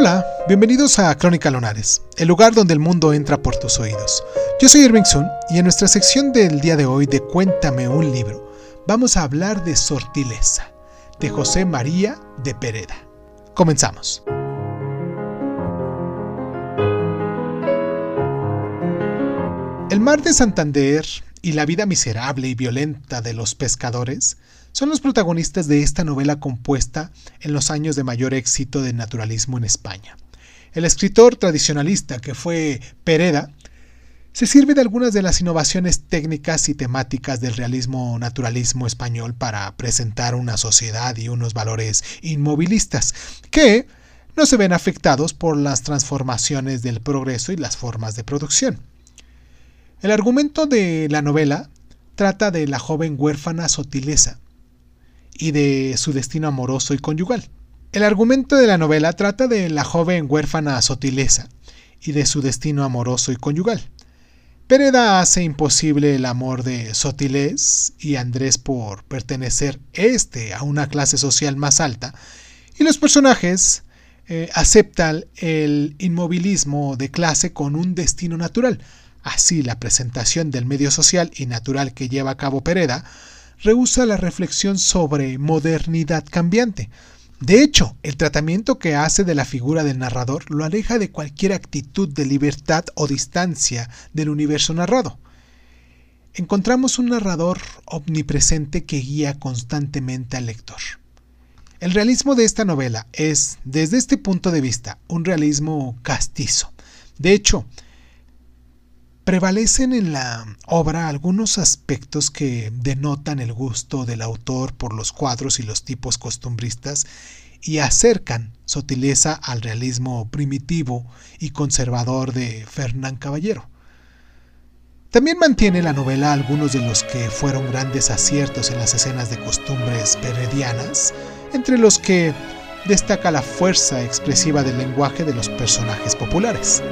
Hola, bienvenidos a Crónica Lunares, el lugar donde el mundo entra por tus oídos. Yo soy Irving Sun y en nuestra sección del día de hoy de Cuéntame un libro, vamos a hablar de Sortileza, de José María de Pereda. Comenzamos. El mar de Santander y la vida miserable y violenta de los pescadores son los protagonistas de esta novela compuesta en los años de mayor éxito del naturalismo en España. El escritor tradicionalista que fue Pereda se sirve de algunas de las innovaciones técnicas y temáticas del realismo naturalismo español para presentar una sociedad y unos valores inmovilistas que no se ven afectados por las transformaciones del progreso y las formas de producción. El argumento de la novela trata de la joven huérfana Sotilesa, y de su destino amoroso y conyugal. El argumento de la novela trata de la joven huérfana Sotilesa y de su destino amoroso y conyugal. Pereda hace imposible el amor de Sotilés y Andrés por pertenecer este a una clase social más alta, y los personajes eh, aceptan el inmovilismo de clase con un destino natural. Así la presentación del medio social y natural que lleva a cabo Pereda rehúsa la reflexión sobre modernidad cambiante. De hecho, el tratamiento que hace de la figura del narrador lo aleja de cualquier actitud de libertad o distancia del universo narrado. Encontramos un narrador omnipresente que guía constantemente al lector. El realismo de esta novela es, desde este punto de vista, un realismo castizo. De hecho, Prevalecen en la obra algunos aspectos que denotan el gusto del autor por los cuadros y los tipos costumbristas y acercan Sotileza al realismo primitivo y conservador de Fernán Caballero. También mantiene la novela algunos de los que fueron grandes aciertos en las escenas de costumbres peredianas, entre los que destaca la fuerza expresiva del lenguaje de los personajes populares.